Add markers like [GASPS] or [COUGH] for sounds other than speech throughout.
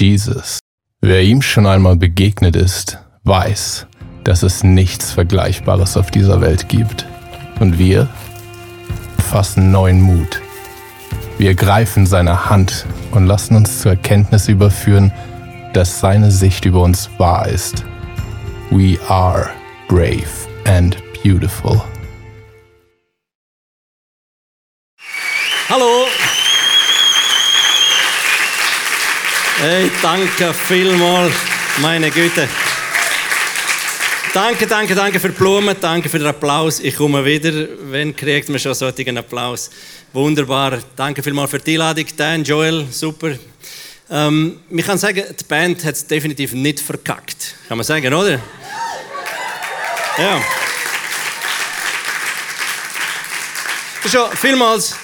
Jesus. Wer ihm schon einmal begegnet ist, weiß, dass es nichts Vergleichbares auf dieser Welt gibt. Und wir fassen neuen Mut. Wir greifen seine Hand und lassen uns zur Erkenntnis überführen, dass seine Sicht über uns wahr ist. We are brave and beautiful. Hallo. Hey, danke vielmals, meine Güte. Danke, danke, danke für die Blumen, danke für den Applaus. Ich komme wieder, wenn kriegt man schon solchen Applaus. Wunderbar. Danke vielmals für die Einladung, Dan, Joel, super. Ähm, ich kann sagen, die Band hat es definitiv nicht verkackt. Kann man sagen, oder? Ja. Schon vielmals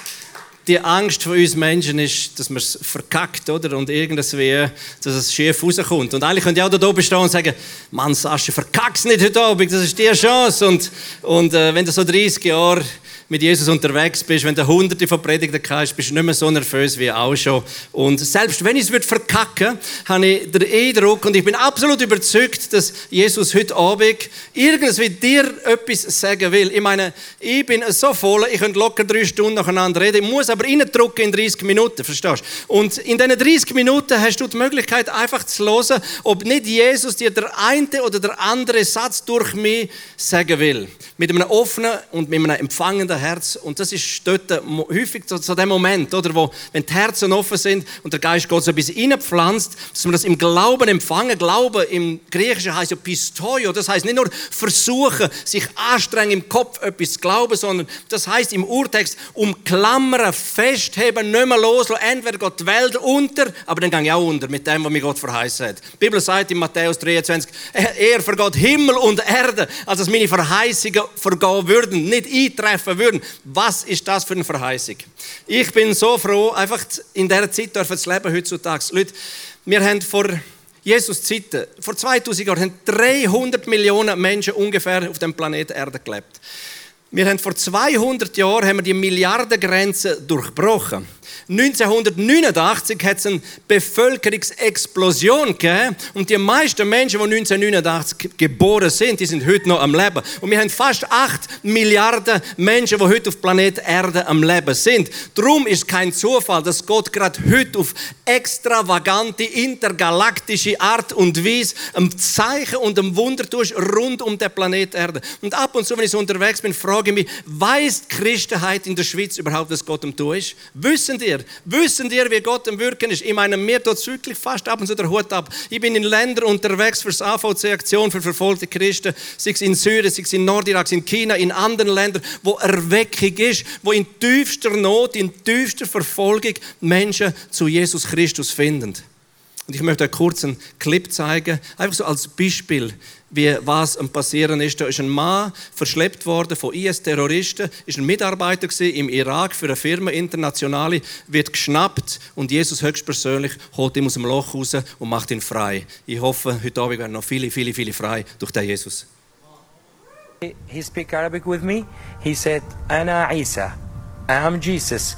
die Angst von uns Menschen ist, dass man es verkackt, oder? Und irgendwie, dass es schief rauskommt. Und eigentlich könnte ich auch da oben stehen und sagen, Mann, Sascha, verkack's nicht heute Abend, das ist die Chance. Und, und äh, wenn du so 30 Jahre mit Jesus unterwegs bist, wenn du hunderte von Predigten hast, bist du nicht mehr so nervös wie auch schon. Und selbst wenn ich es verkacken würde, habe ich den Eindruck und ich bin absolut überzeugt, dass Jesus heute Abend irgendwie dir etwas sagen will. Ich meine, ich bin so voll, ich könnte locker drei Stunden nacheinander reden, ich muss aber reindrücken in 30 Minuten, verstehst du? Und in diesen 30 Minuten hast du die Möglichkeit, einfach zu hören, ob nicht Jesus dir der eine oder der andere Satz durch mich sagen will. Mit einem offenen und mit einem empfangenden Herz. Und das ist dort häufig so, so der Moment, oder, wo, wenn die Herzen offen sind und der Geist Gott so ein bisschen reinpflanzt, dass wir das im Glauben empfangen. Glauben im Griechischen heißt ja Pistoio. Das heißt nicht nur versuchen, sich anstrengen im Kopf etwas zu glauben, sondern das heißt im Urtext umklammern, festheben, nicht mehr loslassen. Entweder geht die Welt unter, aber dann gehe ich auch unter mit dem, was mir Gott verheißen hat. Die Bibel sagt in Matthäus 23, er vergeht Himmel und Erde, als dass meine Verheißungen vergehen würden, nicht eintreffen würden würden. Was ist das für eine Verheißung? Ich bin so froh, einfach in dieser Zeit dürfen zu leben heutzutage. Leute, wir haben vor Jesus Zeiten, vor 2000 Jahren, haben 300 Millionen Menschen ungefähr auf dem Planeten Erde gelebt. Wir haben vor 200 Jahren haben wir die Milliardengrenze durchbrochen. 1989 hat es eine Bevölkerungsexplosion gegeben und die meisten Menschen, die 1989 geboren sind, die sind heute noch am Leben. Und wir haben fast 8 Milliarden Menschen, die heute auf Planet Erde am Leben sind. Darum ist kein Zufall, dass Gott gerade heute auf extravagante, intergalaktische Art und Weise ein Zeichen und ein Wunder tust rund um den Planet Erde. Und ab und zu, wenn ich so unterwegs bin, frage ich mich, weiß Christenheit in der Schweiz überhaupt, dass Gott am Tun ist? Wissen die, ihr? Wissen ihr, wie Gott am Wirken ist? Ich meine, mir tut es wirklich fast ab und zu der Hut ab. Ich bin in Ländern unterwegs für das AVC-Aktion für verfolgte Christen, sei es in Syrien, sei es in Nordirak, in China, in anderen Ländern, wo Erweckung ist, wo in tiefster Not, in tiefster Verfolgung Menschen zu Jesus Christus finden. Und ich möchte euch kurz einen Clip zeigen, einfach so als Beispiel, wie was am passieren ist. Da ist ein Mann verschleppt worden von IS-Terroristen, ist ein Mitarbeiter im Irak für eine Firma internationale, wird geschnappt und Jesus höchstpersönlich holt ihn aus dem Loch raus und macht ihn frei. Ich hoffe, heute Abend werden noch viele, viele, viele frei durch den Jesus. He speak Arabic with me. He said, "Ana Isa, I am Jesus.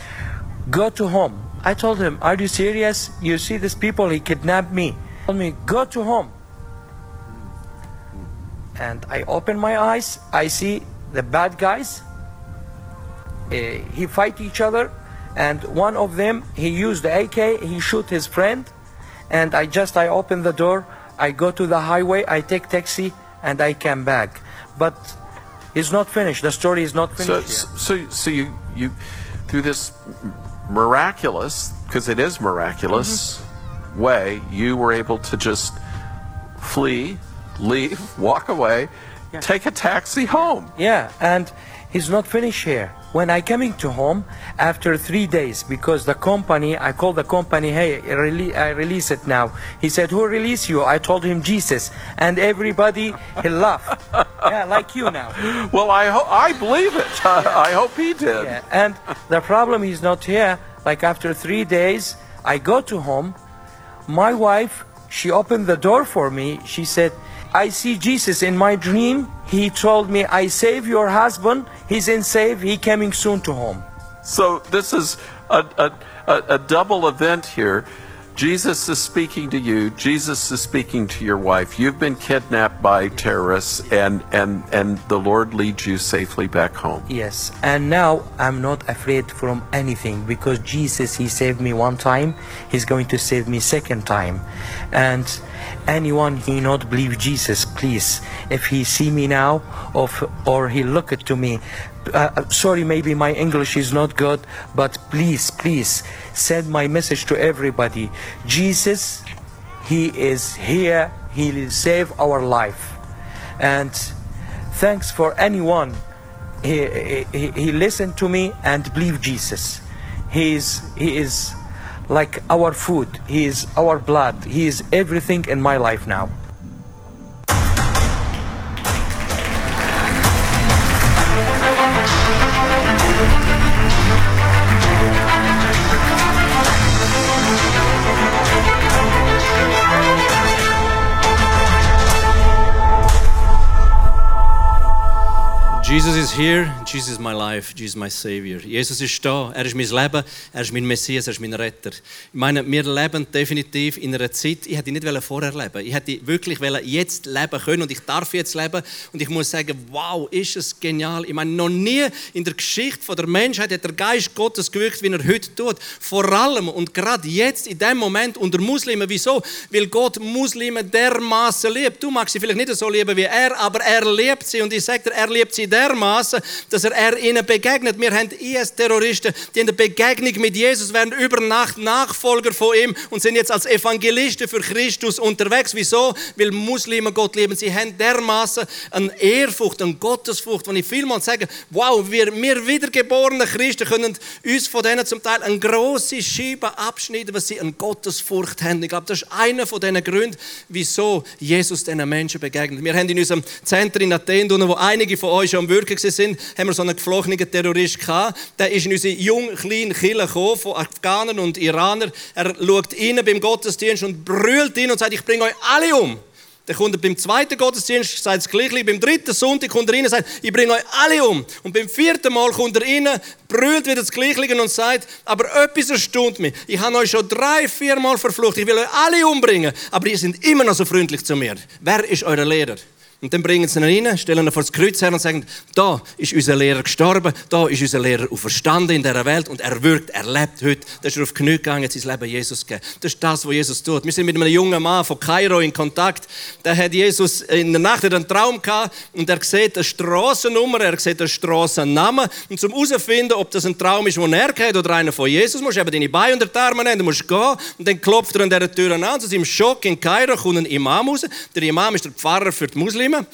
Go to home." I told him, Are you serious? You see these people, he kidnapped me. He told me, Go to home. And I open my eyes, I see the bad guys. Uh, he fight each other, and one of them, he used the AK, he shoot his friend, and I just, I open the door, I go to the highway, I take taxi, and I come back. But it's not finished. The story is not So, finished. yet. so, so you, you, through this miraculous, because it is miraculous mm-hmm. way, you were able to just flee, leave, walk away, take a taxi home. Yeah, and he's not finished here. When I coming to home after three days, because the company, I called the company, hey, I, release it now. He said, who release you? I told him Jesus, and everybody he laughed. [LAUGHS] yeah, like you now. Well, I, ho- I believe it. [LAUGHS] I hope he did. Yeah, and the problem is not here. Like after three days, I go to home. My wife, she opened the door for me. She said, I see Jesus in my dream. He told me, I save your husband. He's in safe. He coming soon to home. So this is a, a, a, a double event here. Jesus is speaking to you. Jesus is speaking to your wife. You've been kidnapped by terrorists, and, and, and the Lord leads you safely back home. Yes, and now I'm not afraid from anything because Jesus, He saved me one time, He's going to save me second time. And anyone He not believe Jesus, please, if He see me now, or, or He look it to me, uh, sorry, maybe my English is not good, but please, please send my message to everybody. Jesus, He is here. He will save our life. And thanks for anyone. He, he, he listened to me and believe Jesus. He is, he is like our food. He is our blood. He is everything in my life now. Jesus is here, Jesus is my life, Jesus is my Savior. Jesus ist da, er ist mein Leben, er ist mein Messias, er ist mein Retter. Ich meine, wir leben definitiv in einer Zeit, ich hätte nicht vorher leben Ich hätte wirklich jetzt leben können und ich darf jetzt leben. Und ich muss sagen, wow, ist es genial. Ich meine, noch nie in der Geschichte der Menschheit hat der Geist Gottes gewirkt, wie er heute tut. Vor allem und gerade jetzt, in dem Moment unter Muslimen. Wieso? Weil Gott Muslime dermaßen liebt. Du magst sie vielleicht nicht so lieben wie er, aber er liebt sie. Und ich sage dir, er liebt sie dermaßen, dass er, er ihnen begegnet. Wir haben IS-Terroristen, die in der Begegnung mit Jesus werden über Nacht Nachfolger von ihm und sind jetzt als Evangelisten für Christus unterwegs. Wieso? Weil Muslime Gott lieben. Sie haben dermaßen eine Ehrfurcht, eine Gottesfurcht, wo ich vielmals sage, wow, wir, wir wiedergeborenen Christen können uns von denen zum Teil eine große Scheibe abschneiden, weil sie eine Gottesfurcht haben. Ich glaube, das ist einer von diesen Gründen, wieso Jesus diesen Menschen begegnet. Wir haben in unserem Zentrum in Athen, wo einige von euch schon Wirken sind, haben wir so einen geflohenen Terrorist gehabt. Der ist in unsere jung, kleine Kirche gekommen, von Afghanen und Iranern. Er schaut rein beim Gottesdienst und brüllt ihn und sagt, ich bringe euch alle um. Dann kommt er beim zweiten Gottesdienst, sagt das Gleiche. Beim dritten Sonntag kommt er rein und sagt, ich bringe euch alle um. Und beim vierten Mal kommt er rein, brüllt wieder das Gleiche und sagt, aber etwas erstaunt mich. Ich habe euch schon drei, vier Mal verflucht. Ich will euch alle umbringen. Aber ihr seid immer noch so freundlich zu mir. Wer ist euer Lehrer? Und dann bringen sie ihn rein, stellen ihn vor das Kreuz her und sagen, da ist unser Lehrer gestorben, da ist unser Lehrer auferstanden in dieser Welt und er wirkt, er lebt heute. Da ist auf Knie gegangen, hat sein Leben Jesus gegeben. Das ist das, was Jesus tut. Wir sind mit einem jungen Mann von Kairo in Kontakt. Der hat Jesus in der Nacht einen Traum gehabt und er sieht eine Straßennummer, er sieht einen Strassennamen. Und zum herauszufinden, ob das ein Traum ist, den er kennt oder einer von Jesus, musst du eben deine Beine unter die Arme nehmen, du musst gehen und dann klopft er an dieser Tür an. Zu seinem Schock in Kairo kommt ein Imam raus. Der Imam ist der Pfarrer für die Muslime. Muslime.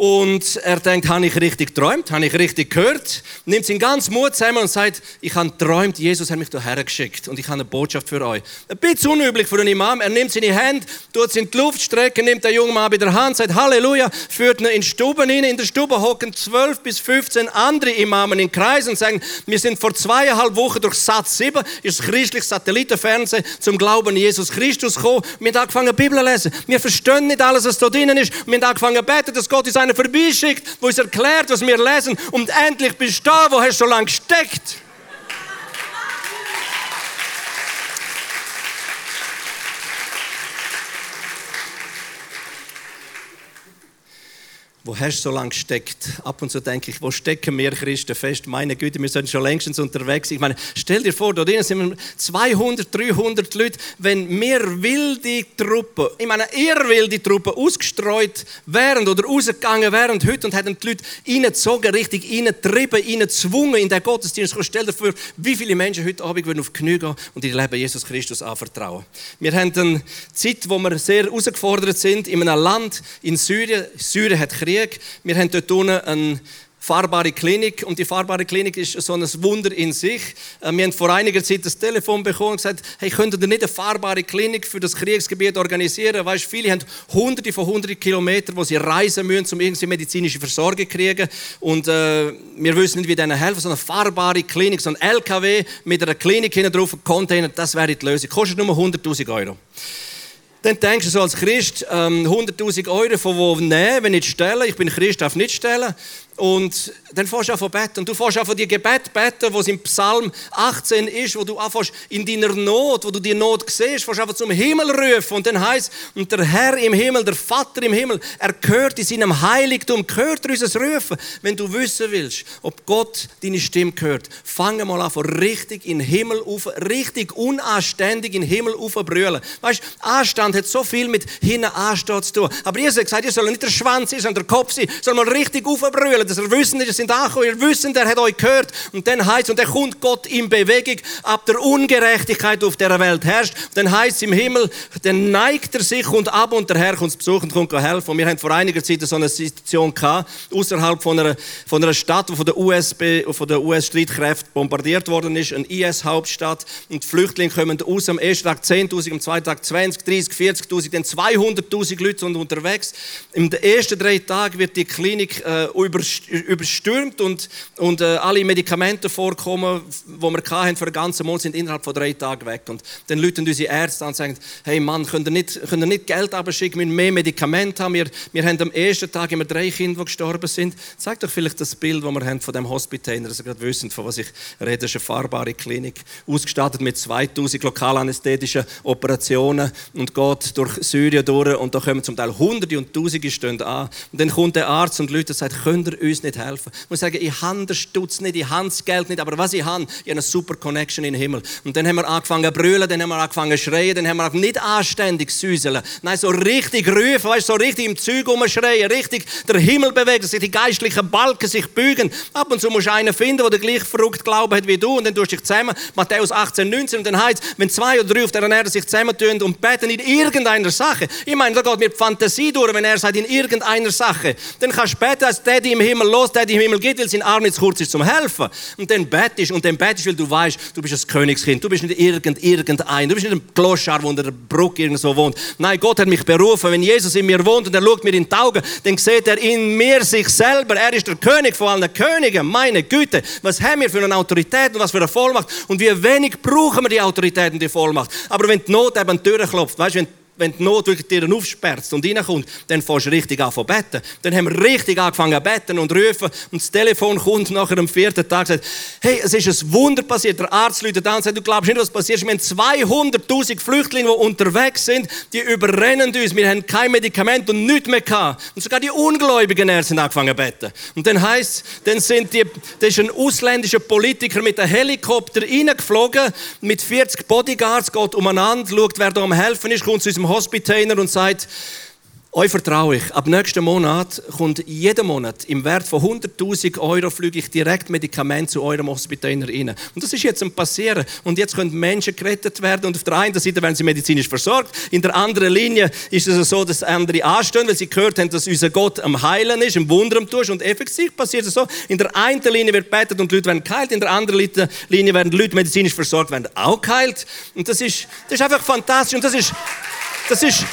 Und er denkt, habe ich richtig geträumt? Habe ich richtig gehört? Nimmt seinen ganzen Mut zusammen und sagt, ich habe geträumt, Jesus hat mich hierher geschickt und ich habe eine Botschaft für euch. Ein bisschen unüblich für einen Imam. Er nimmt seine Hände, tut sie in die Luft strecken, nimmt den jungen Mann bei der Hand, sagt Halleluja, führt ihn in die Stube rein. In der Stube hocken 12 bis 15 andere Imamen in Kreis und sagen, wir sind vor zweieinhalb Wochen durch Satz 7, ist das christliche Satellitenfernsehen, zum Glauben an Jesus Christus gekommen. Wir haben angefangen, Bibel zu lesen. Wir verstehen nicht alles, was da drinnen ist. Wir haben angefangen beten, dass Gott uns eine vorbeischickt, der uns erklärt, was wir lesen. Und endlich bist du da, wo hast du so lange gesteckt. Wo hast du so lange gesteckt? Ab und zu denke ich, wo stecken wir Christen fest? Meine Güte, wir sind schon längstens unterwegs. Ich meine, stell dir vor, da drinnen sind 200, 300 Leute. Wenn mehr wilde Truppen, ich meine, ihr wilde Truppen ausgestreut wären oder rausgegangen wären heute und hätten die Leute reingezogen, richtig reingetrieben, reingezwungen in den Gottesdienst. Stell dir vor, wie viele Menschen heute Abend würden auf die Knie gehen und ihr Leben Jesus Christus anvertrauen. Wir haben eine Zeit, wo wir sehr herausgefordert sind, in einem Land in Syrien. Syrien hat Krieg Krieg. Wir haben dort unten eine fahrbare Klinik und die fahrbare Klinik ist so ein Wunder in sich. Äh, wir haben vor einiger Zeit das Telefon bekommen und gesagt, hey, könnt ihr nicht eine fahrbare Klinik für das Kriegsgebiet organisieren? Weißt, viele haben hunderte von hunderten Kilometern, wo sie reisen müssen, um irgendwie medizinische Versorgung zu kriegen und äh, wir wissen nicht, wie denen helfen. So eine fahrbare Klinik, so ein LKW mit einer Klinik hinten drauf, ein Container, das wäre die Lösung. Kostet nur 100'000 Euro. Dann denkst du so als Christ, ähm, 100.000 Euro von wo nehmen, wenn nicht stellen. Ich bin Christ, darf nicht stellen. Und dann fährst du von beten. Und du fährst von die Gebet beten, wo es im Psalm 18 ist, wo du anfängst in deiner Not, wo du die Not siehst, fährst einfach zum Himmel rufen. Und dann heißt und der Herr im Himmel, der Vater im Himmel, er gehört in seinem Heiligtum, gehört er unser Rufen. Wenn du wissen willst, ob Gott deine Stimme hört, fange mal an, von richtig in den Himmel auf, richtig unanständig in den Himmel auf brüllen. Weißt, Anstand hat so viel mit hinten anstehen zu tun. Aber Jesus hat gesagt, ihr soll nicht der Schwanz sein, sondern der Kopf sein, soll mal richtig aufbrüllen, dass er wissen, ihr sind angekommen, ihr wissen, der hat euch gehört. Und dann heißt und dann kommt Gott in Bewegung, ab der Ungerechtigkeit auf der Welt herrscht. Dann heißt im Himmel, dann neigt er sich und ab und der Herr kommt besuchen und kommt helfen. Und wir haben vor einiger Zeit so eine Situation gehabt, außerhalb von einer, von einer Stadt, die von der USB, von der US-Streitkräften bombardiert worden ist, eine IS-Hauptstadt. Und die Flüchtlinge kommen aus am ersten Tag 10.000, am zweiten Tag 20, 30, 40.000, dann 200.000 Leute sind unterwegs. In den ersten drei Tagen wird die Klinik äh, überstürmt und, und äh, alle Medikamente vorkommen, die wir hatten für den ganzen Monat, sind innerhalb von drei Tagen weg. Und dann rufen unsere Ärzte an und sagen, hey Mann, könnt ihr nicht, könnt ihr nicht Geld abschicken, wir müssen mehr Medikamente haben. Wir, wir haben am ersten Tag immer drei Kinder, die gestorben sind. Zeig doch vielleicht das Bild, das wir haben von dem Hospitaler, dass ihr gerade wissen, von was ich rede. Das ist eine fahrbare Klinik, ausgestattet mit 2000 lokalanästhetischen Operationen und geht durch Syrien durch und da kommen zum Teil Hunderte und Tausende stehen an. Und dann kommt der Arzt und Leute sagt, könnt ihr uns nicht helfen? Ich muss sagen, ich habe den Stutz nicht, ich habe das Geld nicht, aber was ich habe, ich habe eine super Connection in den Himmel. Und dann haben wir angefangen zu brüllen, dann haben wir angefangen zu schreien, dann haben wir nicht anständig süßeln, nein, so richtig rufen, weißt, so richtig im Zeug umschreien, richtig der Himmel bewegen, sich die geistlichen Balken sich bügen. Ab und zu musst du einen finden, der gleich verrückt Glauben hat wie du und dann tust du dich zusammen. Matthäus 18, 19 und dann heißt wenn zwei oder drei auf der Erde sich zusammentun und beten in irgendeiner Sache. Ich meine, da geht mir die Fantasie durch, wenn er sagt, in irgendeiner Sache. Dann kannst du beten, als die im Himmel los, der die im Himmel geht, weil sein Arm zu kurz ist zum Helfen. Und dann betest und dann betest, weil du weißt, du bist ein Königskind. Du bist nicht irgend, irgendein. Du bist nicht ein Kloschar, der unter der Brücke irgendwo wohnt. Nein, Gott hat mich berufen. Wenn Jesus in mir wohnt und er schaut mir in die Augen, dann sieht er in mir sich selber. Er ist der König von allen Königen. Meine Güte, was haben wir für eine Autorität und was für eine Vollmacht? Und wie wenig brauchen wir die Autorität und die Vollmacht. Aber wenn die Not eben an die Tür klopft, weißt du, wenn wenn die Not wirklich dir aufsperrt und reinkommt, dann fährst du richtig an zu beten. Dann haben wir richtig angefangen zu beten und rufen und das Telefon kommt nach dem vierten Tag und sagt, hey, es ist ein Wunder passiert. Der Arzt läutet an und sagt, du glaubst nicht, was passiert ist. Wir haben 200'000 Flüchtlinge, die unterwegs sind, die überrennen uns. Wir haben kein Medikament und nichts mehr gehabt. Und sogar die ungläubigen Ärzte haben angefangen zu beten. Und dann heisst dann sind die, das ist ein ausländischer Politiker mit einem Helikopter reingeflogen, mit 40 Bodyguards, geht umeinander, schaut, wer da am helfen ist, kommt zu unserem Hospitainer und sagt, euch vertraue ich. Ab nächsten Monat kommt jeden Monat im Wert von 100.000 Euro flüge ich direkt Medikamente zu eurem Hospitaler rein. Und das ist jetzt am passieren. Und jetzt können Menschen gerettet werden. Und auf der einen Seite werden sie medizinisch versorgt. In der anderen Linie ist es so, dass andere anstehen, weil sie gehört haben, dass unser Gott am Heilen ist, am Wunder am Tun ist. Und effektiv passiert es so. In der einen Linie wird betet und Leute werden geheilt. In der anderen Linie werden Leute medizinisch versorgt, werden auch geheilt. Und das ist, das ist einfach fantastisch. Und das ist, das ist,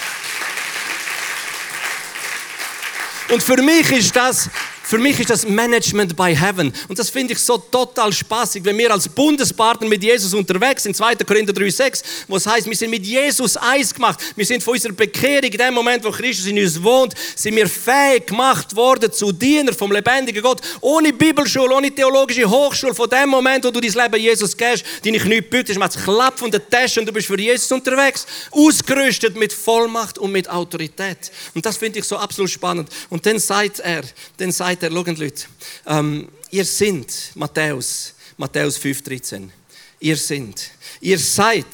und für mich ist das für mich ist das Management by Heaven. Und das finde ich so total spaßig, wenn wir als Bundespartner mit Jesus unterwegs sind, 2. Korinther 3,6, wo es heißt, wir sind mit Jesus eins gemacht. Wir sind von unserer Bekehrung, in dem Moment, wo Christus in uns wohnt, sind wir fähig gemacht worden zu Diener vom lebendigen Gott. Ohne Bibelschule, ohne theologische Hochschule, von dem Moment, wo du dein Leben Jesus gehst, deine Knie bückst, du machst Klapp von der Tasche und du bist für Jesus unterwegs. Ausgerüstet mit Vollmacht und mit Autorität. Und das finde ich so absolut spannend. Und dann sagt er, dann sagt sagt er, schaut Leute, ähm, ihr seid, Matthäus, Matthäus 5,13, ihr seid, ihr seid,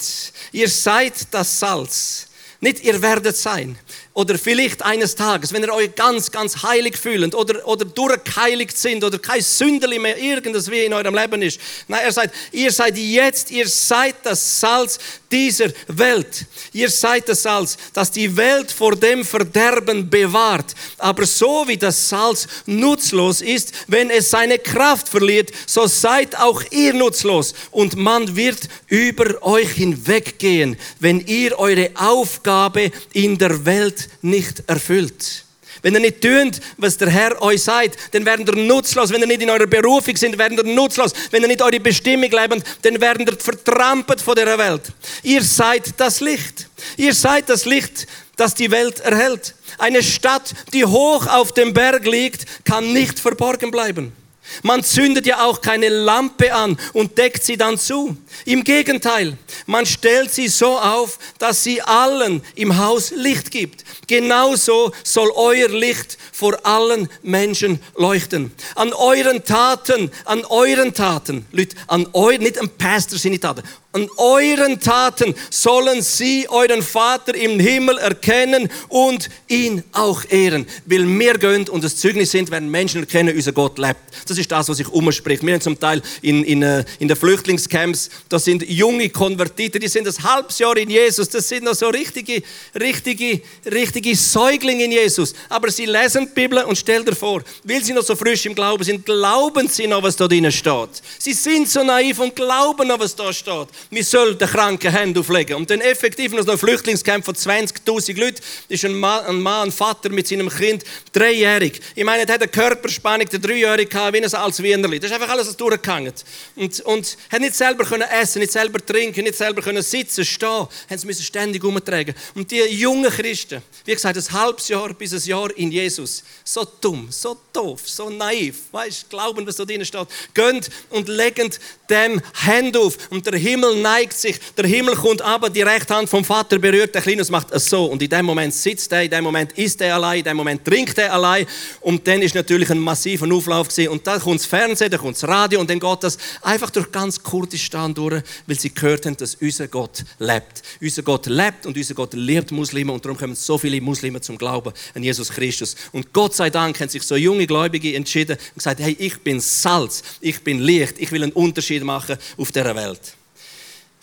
ihr seid das Salz. Nicht ihr werdet sein. Oder vielleicht eines Tages, wenn ihr euch ganz, ganz heilig fühlt oder, oder durchgeheiligt sind oder kein Sünderli mehr irgendwas wie in eurem Leben ist. Nein, er sagt, ihr seid jetzt, ihr seid das Salz dieser Welt. Ihr seid das Salz, das die Welt vor dem Verderben bewahrt. Aber so wie das Salz nutzlos ist, wenn es seine Kraft verliert, so seid auch ihr nutzlos. Und man wird über euch hinweggehen, wenn ihr eure Aufgabe in der Welt nicht erfüllt. Wenn ihr nicht tut, was der Herr euch sagt, dann werdet ihr nutzlos. Wenn ihr nicht in eurer Berufung sind, werdet ihr nutzlos. Wenn ihr nicht eure Bestimmung lebt, dann werdet ihr vertrampelt von der Welt. Ihr seid das Licht. Ihr seid das Licht, das die Welt erhält. Eine Stadt, die hoch auf dem Berg liegt, kann nicht verborgen bleiben. Man zündet ja auch keine Lampe an und deckt sie dann zu. Im Gegenteil, man stellt sie so auf, dass sie allen im Haus Licht gibt. Genauso soll euer Licht vor allen Menschen leuchten. An euren Taten, an euren Taten, Leute, an euren, nicht am Pastor sind die Taten, an euren Taten sollen sie euren Vater im Himmel erkennen und ihn auch ehren. Weil wir gehen und das Zeugnis sind, wenn Menschen erkennen, unser Gott lebt. Das ist das, was sich umspricht. Wir haben zum Teil in, in, äh, in den Flüchtlingscamps, das sind junge Konvertiten, die sind ein halbes Jahr in Jesus. Das sind noch so richtige, richtige, richtige Säuglinge in Jesus. Aber sie lesen die Bibel und stell dir vor, weil sie noch so frisch im Glauben sind, glauben sie noch, was da drin steht. Sie sind so naiv und glauben noch, was da steht wir sollen den Kranken Hände auflegen. Und dann effektiv noch ein Flüchtlingscamp von 20.000 Leuten ist ein Mann, ein Mann, ein Vater mit seinem Kind, dreijährig. Ich meine, er hat eine Körperspannung, der Dreijährige gehabt, wie ein als Wienerli. Das ist einfach alles durchgegangen. Und, und hat nicht selber können essen, nicht selber trinken, nicht selber können sitzen, stehen. Haben sie müssen ständig umtragen. Und die jungen Christen, wie gesagt, ein halbes Jahr bis ein Jahr in Jesus, so dumm, so doof, so naiv, weißt, glauben, was da drin steht, gehen und legen dem Hände auf und der Himmel neigt sich, der Himmel kommt aber, die rechte Hand vom Vater berührt, der Kleine macht es so. Und in dem Moment sitzt er, in dem Moment isst er allein, in dem Moment trinkt er allein. Und dann ist natürlich ein massiver Auflauf gewesen. Und dann kommt das Fernsehen, dann kommt das Radio und dann geht das einfach durch ganz Kurdistan durch, weil sie gehört haben, dass unser Gott lebt. Unser Gott lebt und unser Gott liebt Muslime und darum kommen so viele Muslime zum Glauben an Jesus Christus. Und Gott sei Dank haben sich so junge Gläubige entschieden und gesagt, hey, ich bin Salz, ich bin Licht, ich will einen Unterschied machen auf dieser Welt.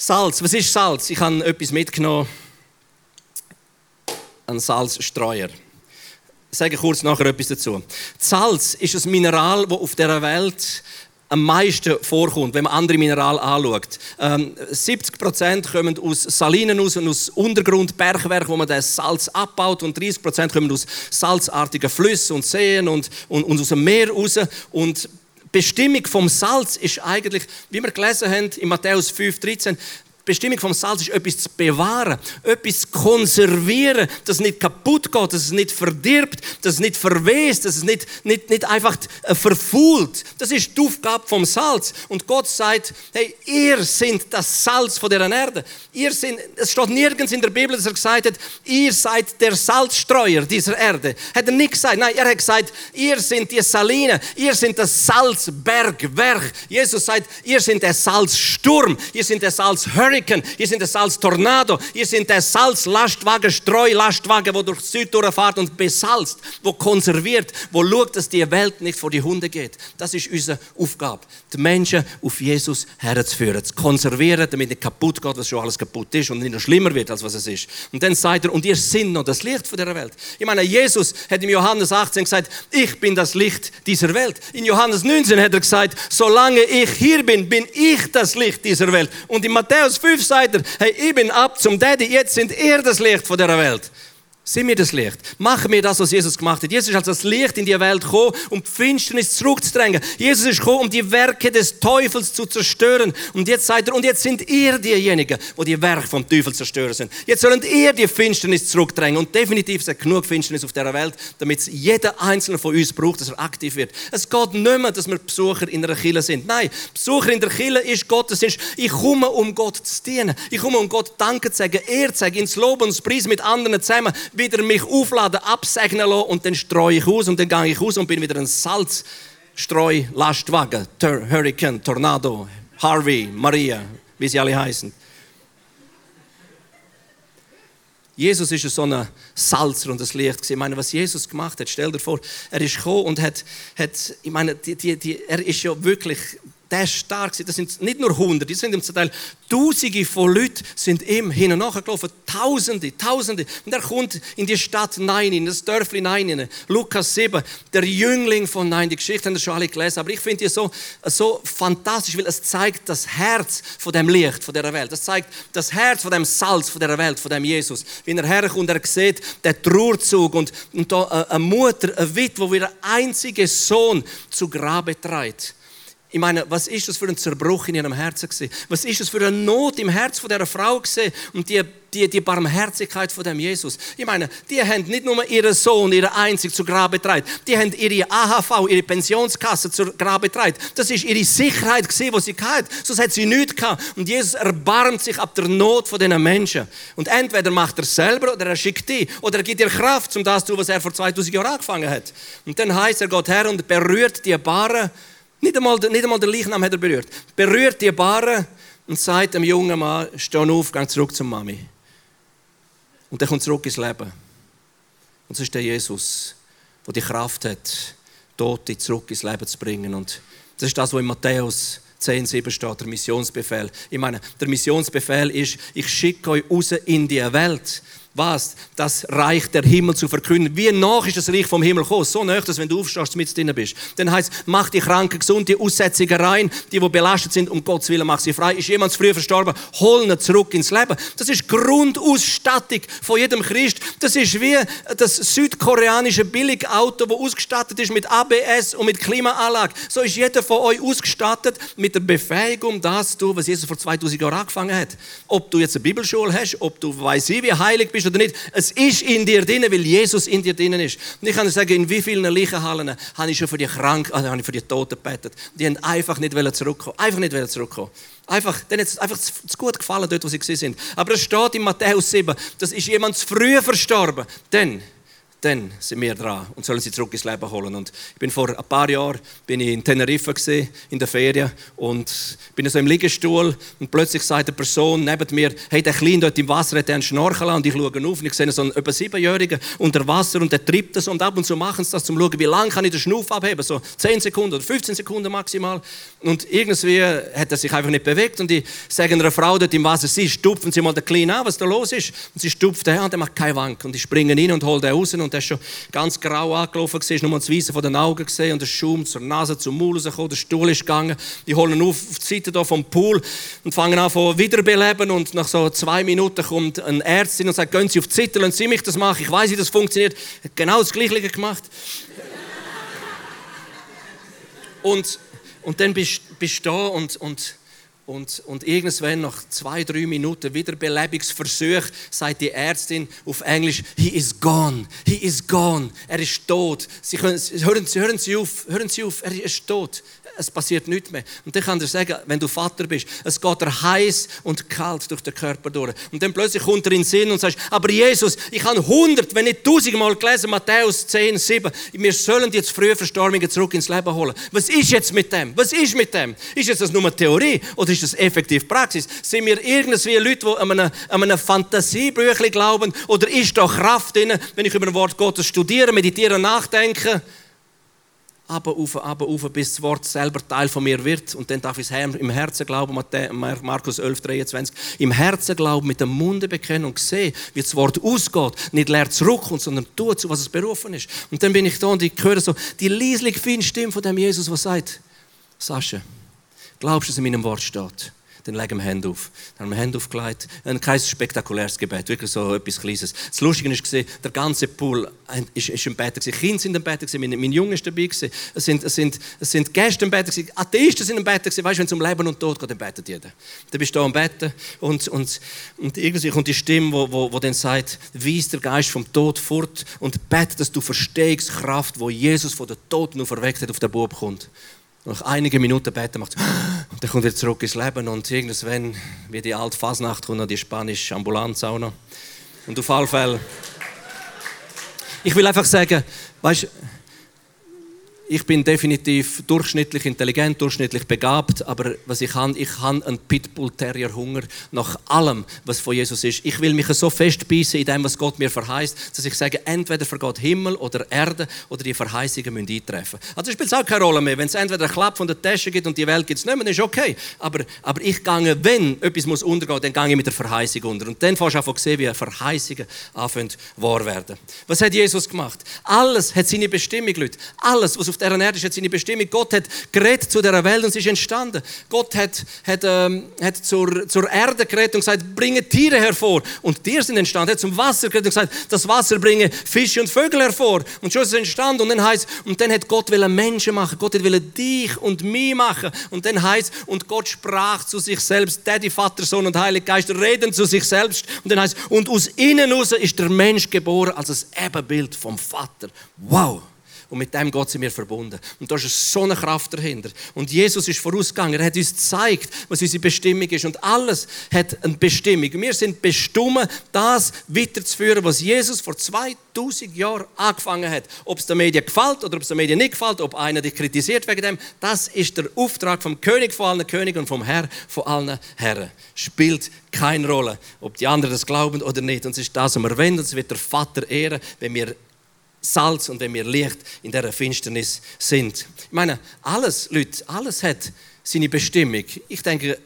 Salz, was ist Salz? Ich habe etwas mitgenommen. Ein Salzstreuer. Ich sage kurz nachher etwas dazu. Salz ist ein Mineral, das auf der Welt am meisten vorkommt, wenn man andere Minerale anschaut. Ähm, 70 Prozent kommen aus Salinen aus und aus Untergrund, Bergwerk, wo man das Salz abbaut und 30 Prozent kommen aus salzartigen Flüssen und Seen und, und, und aus dem Meer raus. Und Bestimmung vom Salz ist eigentlich, wie wir gelesen haben in Matthäus 5,13, Bestimmung vom Salz ist, etwas zu bewahren, etwas zu konservieren, dass es nicht kaputt geht, dass es nicht verdirbt, dass es nicht verwest, dass es nicht, nicht, nicht einfach äh, verfuhlt. Das ist die Aufgabe vom Salz. Und Gott sagt, hey, ihr seid das Salz von der Erde. Ihr sind, es steht nirgends in der Bibel, dass er gesagt hat, ihr seid der Salzstreuer dieser Erde. Hat er nicht gesagt. Nein, er hat gesagt, ihr seid die Saline, ihr seid das Salzbergwerk. Jesus sagt, ihr seid der Salzsturm, ihr seid der Salzhurricane. Hurricane, sind der Salztornado, ihr sind der Salzlastwagen, Streulastwagen, wo durch Süd durchfahrt und besalzt, wo konserviert, wo schaut, dass die Welt nicht vor die Hunde geht. Das ist unsere Aufgabe, die Menschen auf Jesus herzuführen, zu konservieren, damit nicht kaputt geht, was schon alles kaputt ist und nicht noch schlimmer wird, als was es ist. Und dann sagt er, und ihr seid noch das Licht von der Welt. Ich meine, Jesus hat im Johannes 18 gesagt, ich bin das Licht dieser Welt. In Johannes 19 hat er gesagt, solange ich hier bin, bin ich das Licht dieser Welt. Und in Matthäus 5 sagt er, hey, ich bin ab zum Daddy, jetzt sind ihr das Licht von der Welt. Sind wir das Licht? Machen wir das, was Jesus gemacht hat. Jesus ist als das Licht in die Welt gekommen, um die Finsternis zurückzudrängen. Jesus ist gekommen, um die Werke des Teufels zu zerstören. Und jetzt sagt er, und jetzt sind ihr diejenigen, wo die Werke vom Teufel zerstören sind. Jetzt sollen ihr die Finsternis zurückdrängen. Und definitiv ist genug Finsternis auf dieser Welt, damit es jeder Einzelne von uns braucht, dass er aktiv wird. Es geht nicht mehr, dass wir Besucher in einer Kille sind. Nein, Besucher in der Kille ist Gottesdienst. Ich komme, um Gott zu dienen. Ich komme, um Gott Danke zu sagen, Ehre zu sagen, ins Lob und ins Preis mit anderen zusammen wieder mich aufladen, absegnen lassen und dann streue ich aus und dann gehe ich aus und bin wieder ein Salzstreu-Lastwagen. Hurricane, Tornado, Harvey, Maria, wie sie alle heißen. Jesus ist so ein Salzer und das Licht. Ich meine, was Jesus gemacht hat, stell dir vor, er ist gekommen und hat, hat ich meine, die, die, die, er ist ja wirklich der ist stark. Das sind nicht nur Hunderte, die sind im Teil Tausende von Leuten sind ihm hin und nachher gelaufen. Tausende, Tausende. Und er kommt in die Stadt Nein, in das Dörfli Nein, Lukas 7, der Jüngling von Nein. Die Geschichte haben wir schon alle gelesen, aber ich finde die so, so fantastisch, weil es zeigt das Herz von dem Licht, von der Welt. Es zeigt das Herz von dem Salz, von der Welt, von dem Jesus. Wenn er herkommt, er sieht den Trauerzug und, und da eine Mutter, eine Witwe, wo ihren einzigen Sohn zu Grabe trägt. Ich meine, was ist das für ein Zerbruch in ihrem Herzen gewesen? Was ist das für eine Not im Herz von dieser Frau gewesen? Und die, die, die Barmherzigkeit von dem Jesus. Ich meine, die haben nicht nur ihren Sohn, ihren einzig zu Grabe getragen. Die haben ihre AHV, ihre Pensionskasse zu Grabe getragen. Das ist ihre Sicherheit gewesen, die sie hatte. Sonst hat sie nichts gehabt. Und Jesus erbarmt sich ab der Not von diesen Menschen. Und entweder macht er es selber oder er schickt die. Oder er gibt ihr Kraft, um das zu tun, was er vor 2000 Jahren angefangen hat. Und dann heißt er, geht her und berührt die Bahre nicht einmal, nicht einmal der Leichnam hat er berührt. Berührt die Bahre und sagt dem jungen Mann, steh auf, geh zurück zur Mami. Und er kommt zurück ins Leben. Und das ist der Jesus, der die Kraft hat, Tote zurück ins Leben zu bringen. Und das ist das, was in Matthäus 10, 7 steht, der Missionsbefehl. Ich meine, der Missionsbefehl ist, ich schicke euch raus in die Welt was? Das Reich der Himmel zu verkünden. Wie nach ist das Reich vom Himmel gekommen? So nach, dass wenn du aufstehst, mit drin bist. Dann heißt mach die Kranken gesund, die Aussätzigen rein, die, die belastet sind, um Gottes Willen, mach sie frei. Ist jemand zu früh verstorben, hol ihn zurück ins Leben. Das ist Grundausstattung von jedem Christ. Das ist wie das südkoreanische Billigauto, das ausgestattet ist mit ABS und mit Klimaanlage. So ist jeder von euch ausgestattet mit der Befähigung, das zu tun, was Jesus vor 2000 Jahren angefangen hat. Ob du jetzt eine Bibelschule hast, ob du ich, wie heilig bist, bist oder nicht. Es ist in dir drin, weil Jesus in dir drin ist. Und ich kann dir sagen, in wie vielen Leichenhallen habe ich schon für die Kranken, also habe ich für die Toten gebetet. Die haben einfach nicht zurückkommen. Einfach nicht zurückkommen. Einfach, denen hat es einfach zu, gut gefallen, dort, wo sie sind. Aber es steht in Matthäus 7, das ist jemand zu früh verstorben. Denn dann sind wir dran und sollen sie zurück ins Leben holen. Und ich bin vor ein paar Jahren bin ich in Teneriffa gewesen, in der Ferien und bin so im Liegestuhl und plötzlich sagt eine Person neben mir, hey, der Kleine dort im Wasser hat einen Schnorchel und ich schaue auf und ich sehe so einen über siebenjährigen unter Wasser und der treibt das und ab und zu machen sie das, um zu schauen, wie lange kann ich den Schnuff abheben, so 10 Sekunden oder 15 Sekunden maximal. Und irgendwie hat er sich einfach nicht bewegt und ich sage einer Frau dort im Wasser, sie stupfen Sie mal den Kleinen an, was da los ist. Und sie stupft her und er macht keinen Wank und ich springe rein und hole den raus und und er ist schon ganz grau angelaufen, gesehen, nur das Weiße von den Augen gesehen und der Schaum zur Nase, zum Maul rausgekommen, der Stuhl ist gegangen. Die holen ihn auf, auf die Seite hier vom Pool und fangen an von wiederbeleben und nach so zwei Minuten kommt eine Ärztin und sagt, gehen Sie auf die Seite, lassen Sie mich das machen, ich weiß, wie das funktioniert. Hat genau das Gleiche gemacht. und, und dann bist du da und, und und, und irgendwann nach zwei, drei Minuten Wiederbelebungsversuch sagt die Ärztin auf Englisch, he is gone, he is gone, er ist tot. Sie können, hören, hören Sie auf, hören Sie auf, er ist tot es passiert nichts mehr. Und dann kann dir sagen, wenn du Vater bist, es geht er heiß und kalt durch den Körper durch. Und dann plötzlich kommt er in den Sinn und sagt, aber Jesus, ich habe hundert, wenn nicht tausendmal gelesen, Matthäus 10, 7, wir sollen jetzt frühe Verstorbenen zurück ins Leben holen. Was ist jetzt mit dem? Was ist mit dem? Ist jetzt das nur Theorie oder ist das effektiv Praxis? Sind wir irgendwie Leute, die an einem, an einem Fantasiebüchlein glauben oder ist da Kraft drin, wenn ich über ein Wort Gottes studiere, meditiere, nachdenke? Aber auf, aber auf, bis das Wort selber Teil von mir wird. Und dann darf ich es im Herzen glauben, Markus 11, 23. Im Herzen glauben, mit dem Munde bekennen und sehen, wie das Wort ausgeht. Nicht leer zurückkommt, sondern tut, zu was es berufen ist. Und dann bin ich da und ich höre so die leislich feine Stimme von dem Jesus, der sagt, Sascha, glaubst du, dass in meinem Wort steht? Dann legen wir Hände auf. Dann haben wir Hände aufgelegt. Ein kein spektakuläres Gebet, wirklich so etwas Kleines. Das Lustige ist, der ganze Pool ist, im Bett. Die Kinder sind im Bett, mein, mein Junge ist dabei. Es sind, es, sind, es sind Gäste im Bett, Atheisten sind im Bett. Weißt du, wenn es um Leben und Tod geht, dann betet jeder. Dann bist du da am Bett und, und, und irgendwie kommt die Stimme, wo, wo, wo dann sagt, weis der Geist vom Tod fort und bett, dass du verstehst, Kraft, wo Jesus von den Toten verweckt hat, auf den Bub kommt. Nach einigen Minuten beten macht [GASPS] und dann kommt er zurück ins Leben und irgendwann, wie die alte Fasnacht, kommt noch die spanische Ambulanz auch noch. Und auf alle Fälle, ich will einfach sagen, weißt, ich bin definitiv durchschnittlich intelligent, durchschnittlich begabt, aber was ich habe, ich habe einen Pitbull Terrier Hunger nach allem, was von Jesus ist. Ich will mich so festbeißen in dem, was Gott mir verheißt, dass ich sage, entweder für Gott Himmel oder Erde oder die Verheißungen müssen eintreffen. Also spielt es auch keine Rolle mehr, wenn es entweder einen Klapp von der Tasche gibt und die Welt gibt es nicht mehr, dann ist okay. Aber, aber ich gehe, wenn etwas muss untergehen, dann gehe ich mit der Verheißung unter. Und dann fährst du einfach sehen, wie Verheißungen anfangen wahr werden. Was hat Jesus gemacht? Alles hat seine Bestimmung, Leute. Alles, was auf dieser Erde ist, hat seine Bestimmung. Gott hat geredet zu dieser Welt und sie ist entstanden. Gott hat, hat, ähm, hat zur, zur Erde geredet und gesagt, bringe Tiere hervor. Und Tiere sind entstanden. Er hat zum Wasser geredet und gesagt, das Wasser bringe Fische und Vögel hervor. Und schon ist es entstanden. Und dann heißt und dann hat Gott will Menschen machen. Gott will dich und mich machen. Und dann heißt und Gott sprach zu sich selbst. Daddy, Vater, Sohn und Heiliger Geist reden zu sich selbst. Und dann heißt und aus innen raus ist der Mensch geboren als ein Ebenbild vom Vater. Wow! Und mit dem Gott sind wir verbunden. Und da ist so eine Kraft dahinter. Und Jesus ist vorausgegangen. Er hat uns gezeigt, was unsere Bestimmung ist. Und alles hat eine Bestimmung. Wir sind bestimmt, das weiterzuführen, was Jesus vor 2000 Jahren angefangen hat. Ob es den Medien gefällt oder ob es den Medien nicht gefällt, ob einer dich kritisiert wegen dem. Das ist der Auftrag vom König von allen Königen und vom Herr von allen Herren. Spielt keine Rolle, ob die anderen das glauben oder nicht. Und es ist das, was wir. Und es wird der Vater ehren, wenn wir Salz und wenn wir Licht in der Finsternis sind. Ich meine, alles, Leute, alles hat seine Bestimmung. Ich denke,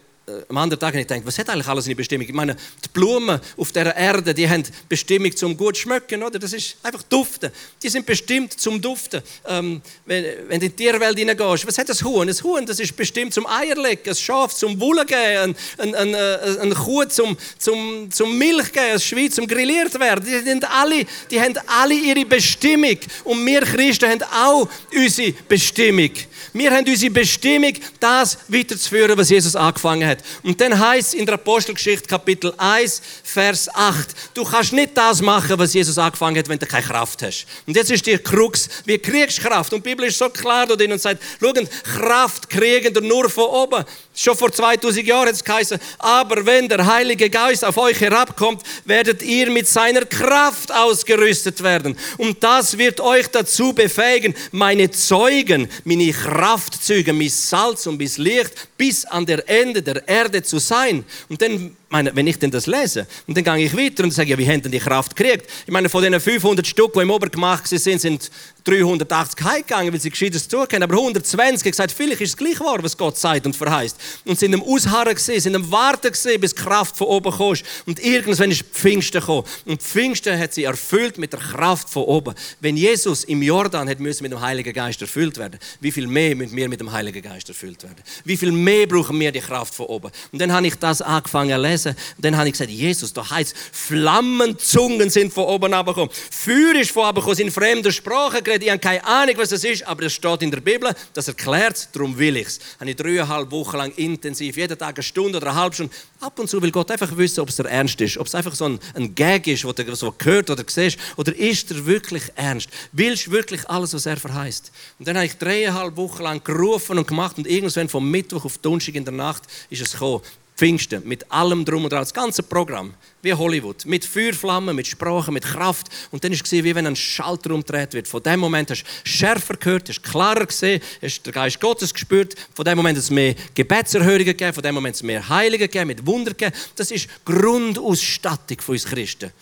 am anderen Tag habe ich gedacht, was hat eigentlich alles eine Bestimmung? Ich meine, die Blumen auf der Erde, die haben Bestimmung zum gut schmecken, oder? Das ist einfach duften. Die sind bestimmt zum Duften. Ähm, wenn, wenn du in die Tierwelt hineingehst, was hat das Huhn? Das Huhn, das ist bestimmt zum Eier legen, ein Schaf zum Wolle geben, ein, ein, ein, äh, ein Kuh zum, zum, zum Milch geben, ein Schwein zum grilliert werden. Die, sind alle, die haben alle ihre Bestimmung. Und wir Christen haben auch unsere Bestimmung. Wir haben unsere Bestimmung, das weiterzuführen, was Jesus angefangen hat. Und dann heißt in der Apostelgeschichte Kapitel 1, Vers 8, du kannst nicht das machen, was Jesus angefangen hat, wenn du keine Kraft hast. Und jetzt ist die Krux, wie kriegst du Kraft? Und die Bibel ist so klar drin und sagt, schau, Kraft kriegen wir nur von oben. Schon vor 2000 Jahren hat es geheißen, aber wenn der Heilige Geist auf euch herabkommt, werdet ihr mit seiner Kraft ausgerüstet werden. Und das wird euch dazu befähigen, meine Zeugen, meine Kraftzeuge, mein Salz und mein Licht bis an der Ende der Erde zu sein. Und dann meine, wenn ich denn das lese, und dann gehe ich weiter und sage, ja, wie haben denn die Kraft gekriegt? Ich meine, von den 500 Stück, die im Obergemacht sind, sind 380 heimgegangen, weil sie Gescheites zugehen. Aber 120 haben gesagt, vielleicht ist es gleich wahr, was Gott sagt und verheißt. Und sind am Ausharren gesehen, sind am Warten gesehen, bis Kraft von oben kommt. Und irgendwann ist Pfingsten gekommen. Und Pfingsten hat sie erfüllt mit der Kraft von oben. Wenn Jesus im Jordan hat müssen mit dem Heiligen Geist erfüllt werden, wie viel mehr müssen wir mit dem Heiligen Geist erfüllt werden? Wie viel mehr brauchen wir die Kraft von oben? Und dann habe ich das angefangen zu lesen gelesen. Und dann habe ich gesagt, Jesus, da heißt Flammenzungen sind von oben abgekommen. Feuer ist von oben gekommen, sind fremde Sprachen geredet. Ich habe keine Ahnung, was das ist, aber das steht in der Bibel. Das erklärt es, darum will ich es. Habe ich dreieinhalb Wochen lang intensiv, jeden Tag eine Stunde oder eine halbe Stunde. Ab und zu will Gott einfach wissen, ob es der Ernst ist. Ob es einfach so ein, ein Gag ist, was du so hört oder siehst. Oder ist er wirklich ernst? Willst du wirklich alles, was er verheißt? Und dann habe ich dreieinhalb Wochen lang gerufen und gemacht und irgendwann vom Mittwoch auf Donnerstag in der Nacht ist es gekommen. Pfingsten, mit allem drum und dran, das ganze Programm, wie Hollywood, mit Feuerflammen, mit Sprache, mit Kraft. Und dann ist es wie wenn ein Schalter umgedreht wird. Von dem Moment hast du schärfer gehört, hast klarer gesehen, hast den Geist Gottes gespürt. Von dem Moment hat es mehr Gebetserhörungen gegeben, von dem Moment hat es mehr Heilige gegeben, mit Wunder gegeben. Das ist Grundausstattung von uns Christen.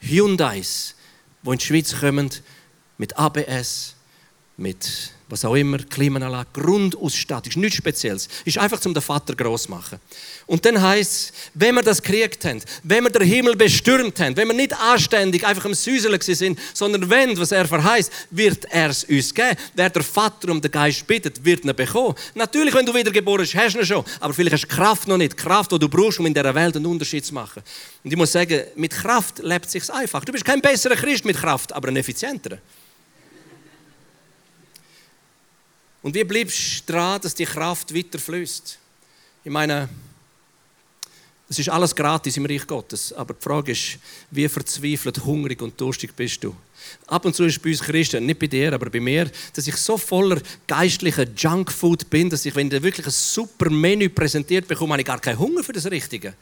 Hyundais, die in die Schweiz kommen, mit ABS, mit was auch immer, Klimaanlage, Grundausstattung, ist nichts Spezielles. Ist einfach, um den Vater groß zu machen. Und dann heißt wenn wir das gekriegt haben, wenn wir den Himmel bestürmt haben, wenn wir nicht anständig einfach am Süseln sind, sondern wenn, was er verheißt, wird er es uns geben. Wer der Vater um den Geist bittet, wird ihn bekommen. Natürlich, wenn du wiedergeboren bist, hast du ihn schon, aber vielleicht hast du Kraft noch nicht, Kraft, die du brauchst, um in dieser Welt einen Unterschied zu machen. Und ich muss sagen, mit Kraft lebt es sich einfach. Du bist kein besserer Christ mit Kraft, aber ein effizienterer. Und wie bleibst du dran, dass die Kraft weiter fließt? Ich meine, es ist alles gratis im Reich Gottes, aber die Frage ist, wie verzweifelt, hungrig und durstig bist du? Ab und zu ist bei uns Christen, nicht bei dir, aber bei mir, dass ich so voller geistlicher Junkfood bin, dass ich, wenn dir wirklich ein super Menü präsentiert bekomme, habe ich gar keinen Hunger für das Richtige.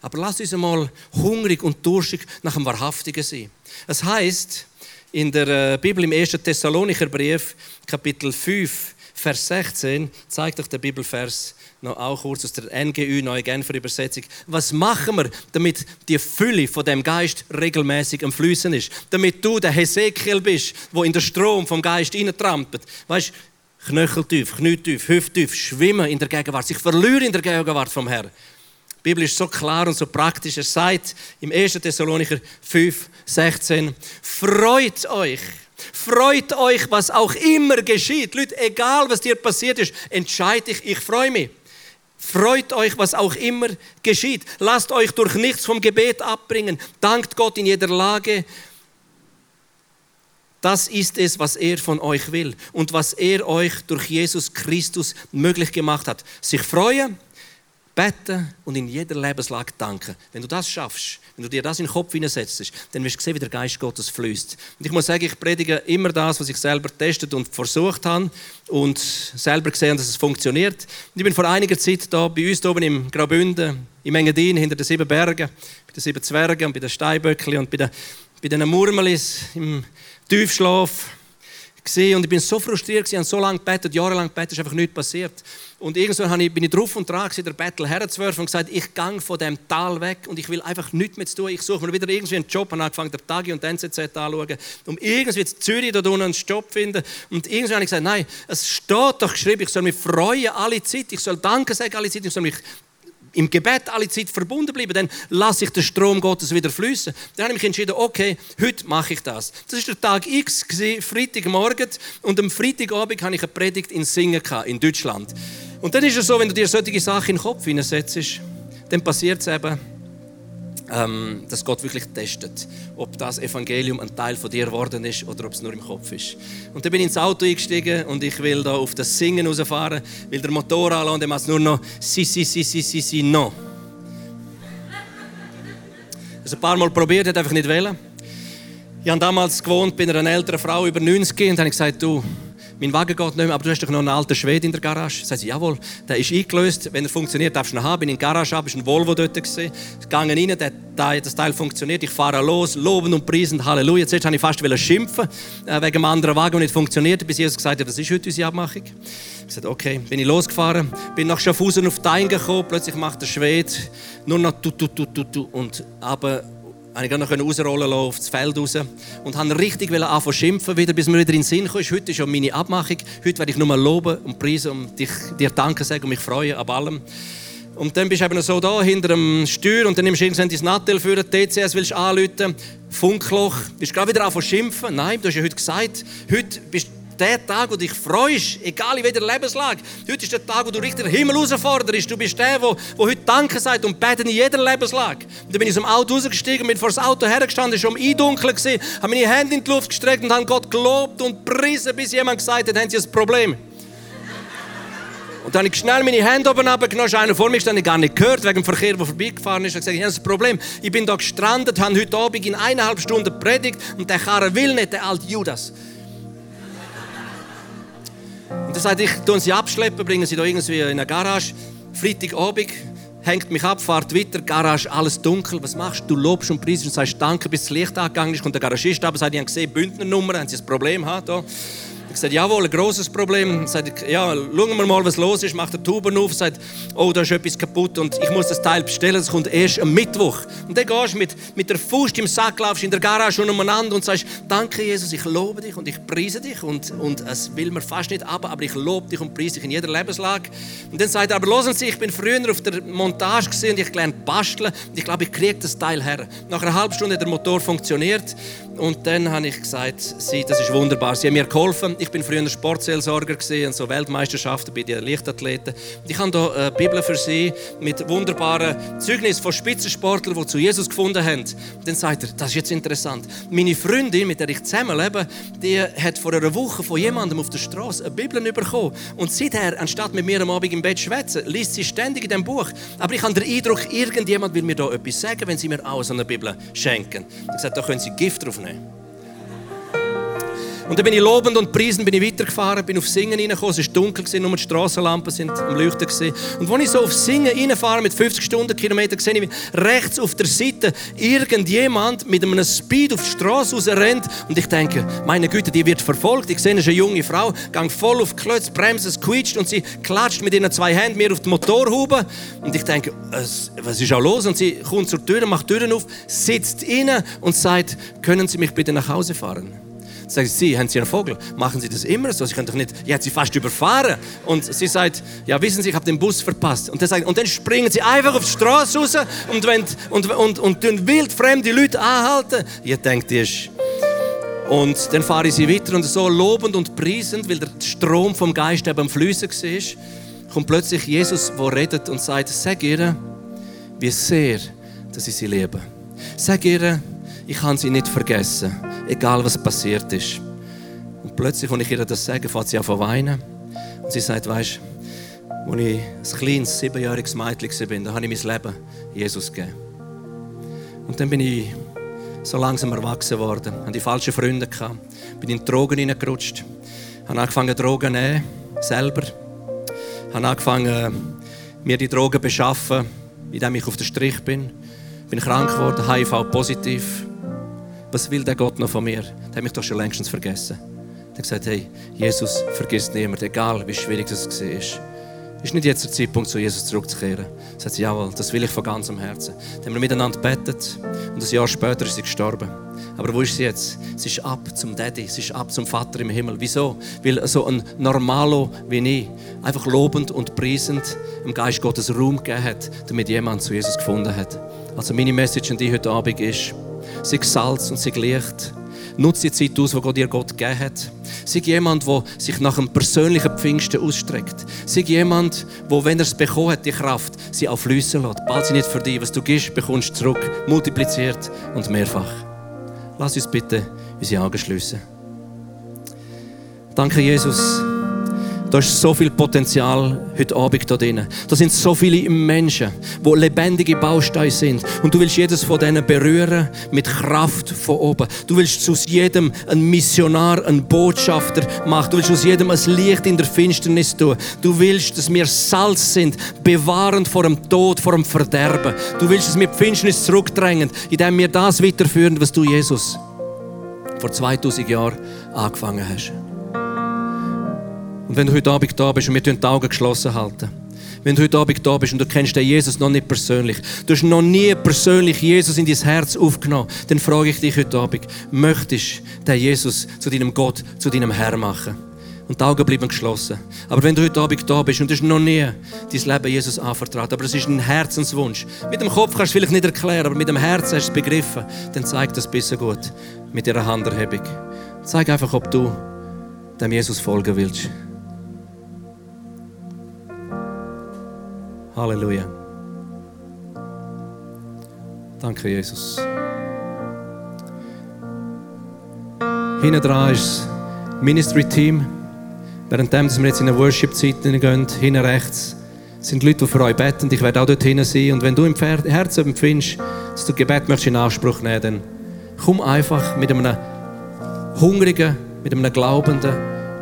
Aber lasst uns einmal hungrig und durstig nach dem Wahrhaftigen sein. Es heißt in der äh, Bibel im 1. Thessalonicher Brief, Kapitel 5, Vers 16, zeigt euch der Bibelvers noch auch kurz aus der NGÜ, Neue Genfer Übersetzung. Was machen wir, damit die Fülle von dem Geist regelmäßig am Flüssen ist? Damit du der Hesekiel bist, wo in den Strom vom Geist trampelt. Weißt knöcheltief, knietief, hüfttief, schwimmen in der Gegenwart, sich verlieren in der Gegenwart vom Herrn. Die Bibel ist so klar und so praktisch. Es sagt im 1. Thessalonicher 5, 16, freut euch. Freut euch, was auch immer geschieht. Leute, egal was dir passiert ist, entscheide ich, ich freue mich. Freut euch, was auch immer geschieht. Lasst euch durch nichts vom Gebet abbringen. Dankt Gott in jeder Lage. Das ist es, was er von euch will und was er euch durch Jesus Christus möglich gemacht hat. Sich freuen, beten und in jeder Lebenslage danken. Wenn du das schaffst, wenn du dir das in den Kopf hineinsetzt, dann wirst du sehen, wie der Geist Gottes fließt. Und ich muss sagen, ich predige immer das, was ich selber testet und versucht habe und selber gesehen, dass es funktioniert. Und ich bin vor einiger Zeit da bei uns oben im Graubünden, im Engadin, hinter den sieben Bergen, bei den sieben Zwergen und bei den Steinböckli und bei den, bei den Murmelis im Tiefschlaf gesehen und ich bin so frustriert, ich habe so lange gebetet, jahrelang gebetet, ist einfach nichts passiert. Und irgendwann bin ich drauf und dran, der Battle herzuwerfen und gesagt, ich gehe von dem Tal weg und ich will einfach nichts mehr zu tun. Ich suche mir wieder irgendwie einen Job und angefangen, den Tagi und den NZZ anschauen, um irgendwie in Zürich da unten einen Job zu finden. Und irgendwann habe ich gesagt, nein, es steht doch geschrieben, ich soll mich freuen alle Zeit, ich soll Danke sagen alle Zeit, ich soll mich im Gebet alle Zeit verbunden bleiben, dann lasse ich den Strom Gottes wieder fließen. Dann habe ich mich entschieden, okay, heute mache ich das. Das ist der Tag X, Freitagmorgen, und am Freitagabend habe ich eine Predigt in Singen in Deutschland. Und dann ist es so, wenn du dir solche Sachen in den Kopf hineinsetzt, dann passiert es eben, ähm, dass Gott wirklich testet, ob das Evangelium ein Teil von dir geworden ist oder ob es nur im Kopf ist. Und dann bin ich ins Auto eingestiegen und ich will da auf das Singen rausfahren, will der Motor anlassen und dann macht es nur noch si, si, si, si, si, si, no. Das ein paar Mal probiert, hat einfach nicht wollen. Ich habe damals gewohnt bei einer älteren Frau über 90 und habe gesagt, du, mein Wagen geht nicht mehr, aber du hast doch noch einen alten Schwede in der Garage. Sagt sie, jawohl, der ist eingelöst, wenn er funktioniert, darfst du ihn haben. Bin in der Garage ab, ist ein Volvo dort gesehen. Ich gehe rein, der, das Teil funktioniert, ich fahre los, loben und preisen, Halleluja. Zuerst wollte ich fast schimpfen, äh, wegen einem anderen Wagen, der nicht funktioniert, bis Jesus gesagt hat, was ist heute unsere Abmachung? Ich sagte, okay, bin ich losgefahren, bin nach Schaffhausen auf Dein gekommen, plötzlich macht der Schwede nur noch tu, tu, tu, tu, tu und aber habe ich noch rausrollen lassen das Feld raus und habe richtig anfangen zu schimpfen, wieder, bis mir wieder in den Sinn kam. Heute ist ja meine Abmachung. Heute werde ich nur loben und preisen und dich, dir Danke sagen und mich freuen ab allem. Und dann bist du eben so da hinter dem Steuer und dann nimmst du irgendwann dein Nattel für den TCS, willst anrufen, Funkloch, bist gerade wieder anfangen zu schimpfen. Nein, du hast ja heute gesagt, heute bist der Tag, wo dich freust, egal in welcher Lebenslage. Heute ist der Tag, wo du richtig den Himmel herausforderst. Du bist der, der, der heute Danke sagt und betet in jeder Lebenslage. Und dann bin ich aus dem Auto rausgestiegen, bin vor das Auto hergestanden, schon im Eindunkeln gesehen, habe meine Hände in die Luft gestreckt und habe Gott gelobt und priesen, bis jemand gesagt hat, haben Sie ein Problem. Und dann habe ich schnell meine Hände oben runtergenommen. Einer vor mir gestanden, gar nicht gehört, wegen dem Verkehr, der vorbeigefahren ist. Ich habe gesagt, ich habe ein Problem. Ich bin da gestrandet, habe heute Abend in eineinhalb Stunden predigt und der Karre will nicht, der alte Judas. Und er sagt, ich tue sie abschleppen, bringen sie da irgendwie in eine Garage. Freitagabend hängt mich ab, fahrt weiter, Garage, alles dunkel. Was machst du? Du lobst und preist und sagst Danke, bis das Licht angegangen ist. Kommt der Garagist ab und sagt, ich habe gesehen, Bündnernummer, haben sie ein Problem? Ha, sage, jawohl, ein großes Problem. Sage, ja, schauen wir mal, was los ist. Macht der Tuben auf, sagt, oh, da ist etwas kaputt und ich muss das Teil bestellen. Das kommt erst am Mittwoch. Und dann gehst du mit, mit der Faust im Sack, laufst in der Garage umeinander und sagst, danke Jesus, ich lobe dich und ich preise dich. Und, und es will mir fast nicht ab, aber ich lobe dich und preise dich in jeder Lebenslage. Und dann sagt er, aber hören Sie, ich bin früher auf der Montage gesehen und ich gelernt basteln. Und ich glaube, ich kriege das Teil her. Nach einer halben Stunde hat der Motor funktioniert. Und dann habe ich gesagt, sie, das ist wunderbar. Sie haben mir geholfen. Ich bin früher Sportseelsorger gesehen, so Weltmeisterschaften bei den Lichtathleten. Und ich habe hier eine Bibel für sie mit wunderbaren Zeugnissen von Spitzensportlern, die zu Jesus gefunden haben. Und dann sagt er, das ist jetzt interessant. Meine Freundin, mit der ich zusammenlebe, die hat vor einer Woche von jemandem auf der Straße eine Bibel bekommen. Und seither, anstatt mit mir am Abend im Bett zu schwätzen, liest sie ständig in diesem Buch. Aber ich habe den Eindruck, irgendjemand will mir da etwas sagen, wenn sie mir auch so eine Bibel schenken. Ich gesagt, da können sie Gift drauf nehmen. Und dann bin ich lobend und preisend bin ich weitergefahren, bin auf Singen reingekommen, es war dunkel, nur die Strassenlampen sind am Leuchten. Gewesen. Und als ich so auf Singen reinfahre mit 50 Stundenkilometern, sehe ich rechts auf der Seite irgendjemand mit einem Speed auf die Straße rausrennt und ich denke, meine Güte, die wird verfolgt. Ich sehe, es ist eine junge Frau, gang voll auf die Klötze, Bremse, es quietscht und sie klatscht mit ihren zwei Händen mir auf die Motorhaube und ich denke, was ist auch los? Und sie kommt zur Tür, macht die Türen auf, sitzt inne und sagt, können Sie mich bitte nach Hause fahren? Sagen Sie, haben Sie einen Vogel? Machen Sie das immer so? Sie können doch nicht, ich hat Sie fast überfahren. Und sie sagt, ja, wissen Sie, ich habe den Bus verpasst. Und, sagt, und dann springen Sie einfach auf die Straße raus und, wenn, und, und, und, und wild fremde Leute anhalten. Ihr denkt, die ist... Und dann fahre ich sie weiter und so lobend und preisend, weil der Strom vom Geist eben am Fließen war, kommt plötzlich Jesus, der redet und sagt, sag ihr, wie sehr, dass ich sie liebe. Sag ihr, ich kann sie nicht vergessen, egal was passiert ist. Und plötzlich, als ich ihr das sage, fängt sie an zu weinen. Und sie sagt, weißt du, als ich ein kleines, siebenjähriges Mädchen war, da habe ich mein Leben Jesus gegeben. Und dann bin ich so langsam erwachsen worden, hatte die falschen Freunde gehabt, bin in Drogen hineingerutscht, habe angefangen Drogen zu nehmen, selber, habe angefangen mir die Drogen zu beschaffen, indem ich auf der Strich bin, bin krank geworden, HIV positiv, was will der Gott noch von mir? Der hat mich doch schon längstens vergessen. Der hat gesagt, hey, Jesus vergisst niemand, egal wie schwierig das war. Ist nicht jetzt der Zeitpunkt, zu Jesus zurückzukehren? Er sagt, jawohl, das will ich von ganzem Herzen. Dann haben wir miteinander betet und ein Jahr später ist sie gestorben. Aber wo ist sie jetzt? Sie ist ab zum Daddy, sie ist ab zum Vater im Himmel. Wieso? Weil so ein Normalo wie ich einfach lobend und preisend im Geist Gottes Raum gegeben hat, damit jemand zu Jesus gefunden hat. Also meine Message an dich heute Abend ist, sei Salz und sei Licht. Nutze die Zeit aus, die Gott dir Gott gegeben hat. Sei jemand, der sich nach einem persönlichen Pfingsten ausstreckt. Sei jemand, der, wenn er es bekommen hat, die Kraft, sie auch fließen lässt. Bald sie nicht für dich. Was du gibst, bekommst du zurück. Multipliziert und mehrfach. Lass uns bitte unsere Augen schließen. Danke, Jesus da ist so viel Potenzial heute Abend da drin. Da sind so viele Menschen, die lebendige Bausteine sind. Und du willst jedes von denen berühren mit Kraft von oben. Du willst aus jedem ein Missionar, ein Botschafter machen. Du willst aus jedem ein Licht in der Finsternis tun. Du willst, dass wir Salz sind, bewahrend vor dem Tod, vor dem Verderben. Du willst, dass wir die Finsternis zurückdrängen, indem wir das weiterführen, was du, Jesus, vor 2000 Jahren angefangen hast. Und wenn du heute Abend da bist und wir die Augen geschlossen halten, wenn du heute Abend da bist und du kennst den Jesus noch nicht persönlich, du hast noch nie persönlich Jesus in dein Herz aufgenommen, dann frage ich dich heute Abend, möchtest du den Jesus zu deinem Gott, zu deinem Herr machen? Und die Augen bleiben geschlossen. Aber wenn du heute Abend da bist und du hast noch nie dein Leben Jesus anvertraut, aber es ist ein Herzenswunsch, mit dem Kopf kannst du es vielleicht nicht erklären, aber mit dem Herzen hast du es begriffen, dann zeig das bisschen gut mit ihrer Handerhebung. Zeig einfach, ob du dem Jesus folgen willst. Halleluja. Danke, Jesus. Hinten dran ist das Ministry-Team. Währenddem wir jetzt in eine Worship-Zeit gehen, hinten rechts, sind Leute, die für euch beten. Ich werde auch dort hinten sein. Und wenn du im Herzen empfindest, dass du Gebet möchtest in Anspruch nehmen dann komm einfach mit einem hungrigen, mit einem glaubenden,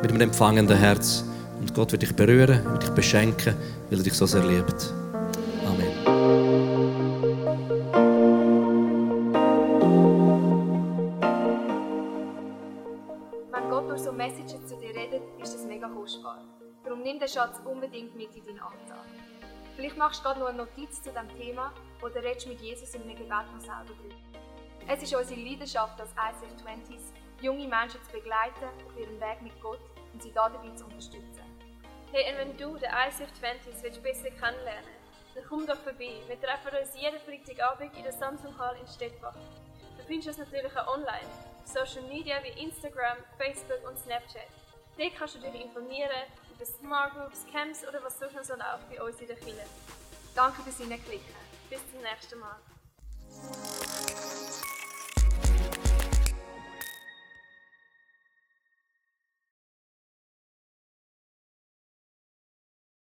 mit einem empfangenden Herz. Und Gott wird dich berühren, wird dich beschenken weil er dich so sehr liebt. Amen. Wenn Gott durch so Messages zu dir redet, ist das mega kostbar. Darum nimm den Schatz unbedingt mit in deinen Alltag. Vielleicht machst du gerade noch eine Notiz zu diesem Thema oder redest mit Jesus in einem Gebet noch selber drüber. Es ist unsere Leidenschaft als ICF 20s, junge Menschen zu begleiten auf ihrem Weg mit Gott und sie dabei zu unterstützen. Hey, und wenn du den ICF 20s willst besser kennenlernen dann komm doch vorbei. Wir treffen uns jeden Freitagabend in der Samsung Hall in Stettbach. Du findest uns natürlich auch online, auf Social Media wie Instagram, Facebook und Snapchat. Dort kannst du dich informieren über Smart Groups, Camps oder was sonst noch so läuft bei uns in der Kirche. Danke fürs Hineinklicken. Bis zum nächsten Mal.